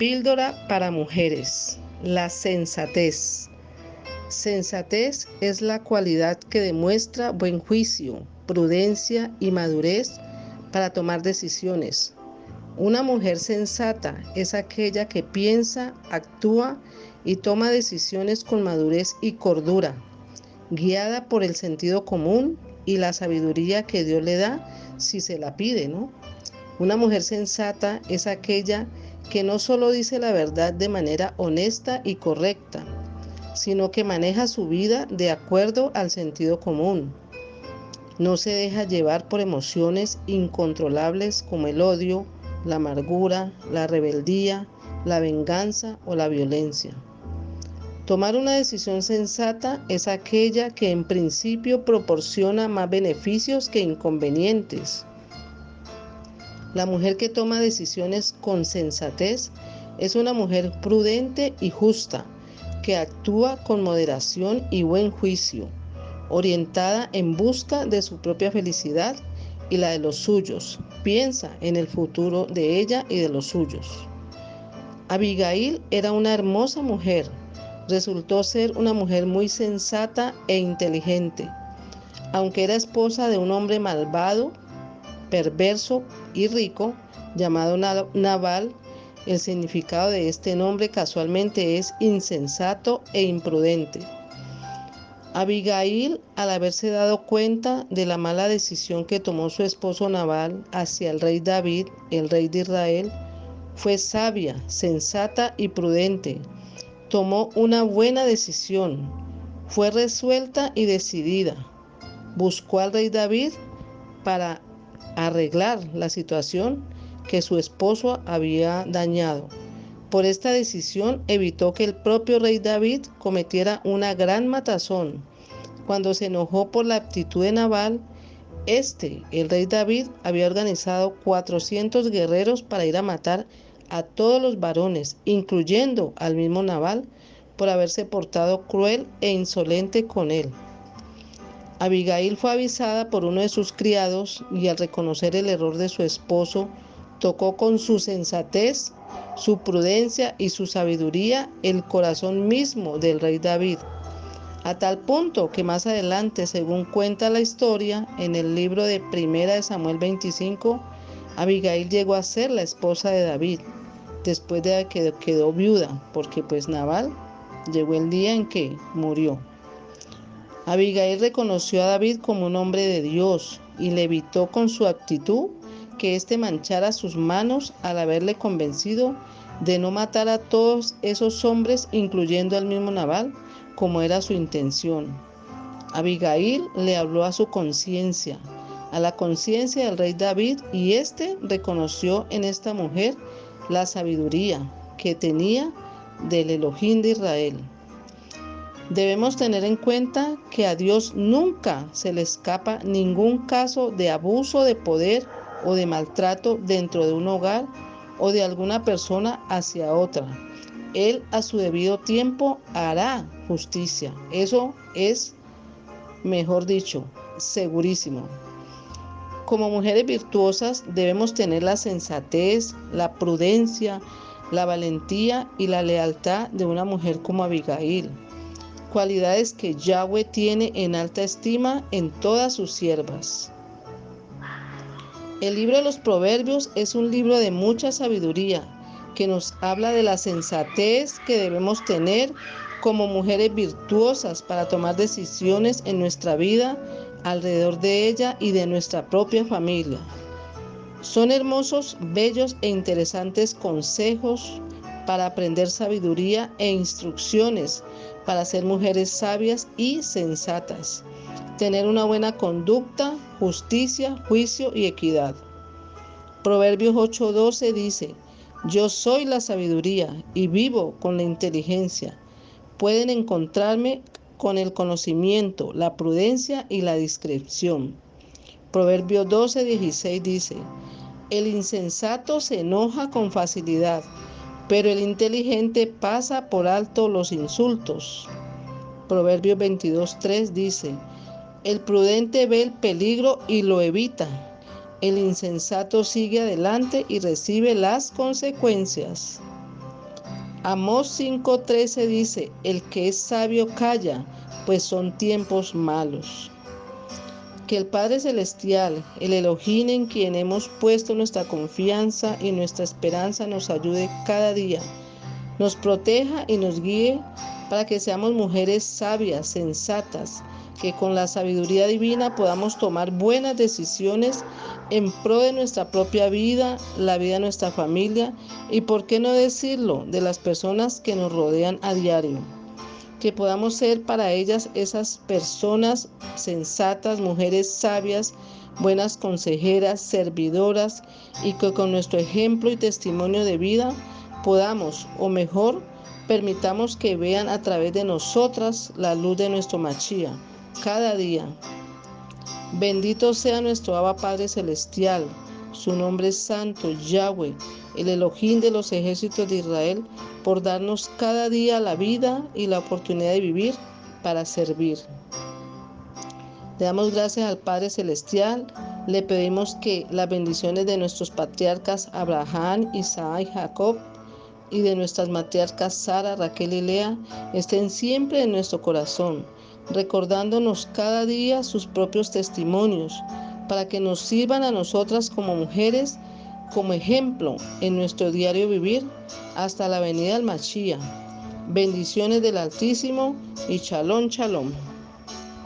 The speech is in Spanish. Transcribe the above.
Píldora para mujeres. La sensatez. Sensatez es la cualidad que demuestra buen juicio, prudencia y madurez para tomar decisiones. Una mujer sensata es aquella que piensa, actúa y toma decisiones con madurez y cordura, guiada por el sentido común y la sabiduría que Dios le da si se la pide, ¿no? Una mujer sensata es aquella que no solo dice la verdad de manera honesta y correcta, sino que maneja su vida de acuerdo al sentido común. No se deja llevar por emociones incontrolables como el odio, la amargura, la rebeldía, la venganza o la violencia. Tomar una decisión sensata es aquella que en principio proporciona más beneficios que inconvenientes. La mujer que toma decisiones con sensatez es una mujer prudente y justa, que actúa con moderación y buen juicio, orientada en busca de su propia felicidad y la de los suyos. Piensa en el futuro de ella y de los suyos. Abigail era una hermosa mujer resultó ser una mujer muy sensata e inteligente. Aunque era esposa de un hombre malvado, perverso y rico, llamado Naval, el significado de este nombre casualmente es insensato e imprudente. Abigail, al haberse dado cuenta de la mala decisión que tomó su esposo Naval hacia el rey David, el rey de Israel, fue sabia, sensata y prudente tomó una buena decisión, fue resuelta y decidida. Buscó al rey David para arreglar la situación que su esposo había dañado. Por esta decisión evitó que el propio rey David cometiera una gran matazón. Cuando se enojó por la actitud de Naval, este, el rey David, había organizado 400 guerreros para ir a matar a todos los varones, incluyendo al mismo Naval, por haberse portado cruel e insolente con él. Abigail fue avisada por uno de sus criados y al reconocer el error de su esposo, tocó con su sensatez, su prudencia y su sabiduría el corazón mismo del rey David, a tal punto que más adelante, según cuenta la historia, en el libro de Primera de Samuel 25, Abigail llegó a ser la esposa de David después de que quedó viuda, porque pues Naval llegó el día en que murió. Abigail reconoció a David como un hombre de Dios y le evitó con su actitud que éste manchara sus manos al haberle convencido de no matar a todos esos hombres, incluyendo al mismo Naval, como era su intención. Abigail le habló a su conciencia, a la conciencia del rey David, y éste reconoció en esta mujer la sabiduría que tenía del Elohim de Israel. Debemos tener en cuenta que a Dios nunca se le escapa ningún caso de abuso de poder o de maltrato dentro de un hogar o de alguna persona hacia otra. Él a su debido tiempo hará justicia. Eso es, mejor dicho, segurísimo. Como mujeres virtuosas debemos tener la sensatez, la prudencia, la valentía y la lealtad de una mujer como Abigail, cualidades que Yahweh tiene en alta estima en todas sus siervas. El libro de los Proverbios es un libro de mucha sabiduría que nos habla de la sensatez que debemos tener como mujeres virtuosas para tomar decisiones en nuestra vida alrededor de ella y de nuestra propia familia. Son hermosos, bellos e interesantes consejos para aprender sabiduría e instrucciones para ser mujeres sabias y sensatas, tener una buena conducta, justicia, juicio y equidad. Proverbios 8:12 dice, yo soy la sabiduría y vivo con la inteligencia. Pueden encontrarme con el conocimiento, la prudencia y la discreción. Proverbio 12, 16 dice, el insensato se enoja con facilidad, pero el inteligente pasa por alto los insultos. Proverbio 22, 3 dice, el prudente ve el peligro y lo evita. El insensato sigue adelante y recibe las consecuencias. Amós 5:13 dice, el que es sabio calla, pues son tiempos malos. Que el Padre Celestial, el Elohim en quien hemos puesto nuestra confianza y nuestra esperanza, nos ayude cada día, nos proteja y nos guíe para que seamos mujeres sabias, sensatas, que con la sabiduría divina podamos tomar buenas decisiones en pro de nuestra propia vida, la vida de nuestra familia y, por qué no decirlo, de las personas que nos rodean a diario. Que podamos ser para ellas esas personas sensatas, mujeres sabias, buenas consejeras, servidoras y que con nuestro ejemplo y testimonio de vida podamos, o mejor, permitamos que vean a través de nosotras la luz de nuestro Machía cada día. Bendito sea nuestro Abba Padre Celestial, su nombre es santo, Yahweh, el Elohim de los ejércitos de Israel, por darnos cada día la vida y la oportunidad de vivir para servir. Le damos gracias al Padre Celestial, le pedimos que las bendiciones de nuestros patriarcas Abraham, Isaac y Jacob y de nuestras matriarcas Sara, Raquel y Lea estén siempre en nuestro corazón recordándonos cada día sus propios testimonios, para que nos sirvan a nosotras como mujeres como ejemplo en nuestro diario vivir hasta la venida del. Bendiciones del Altísimo y chalón, chalón.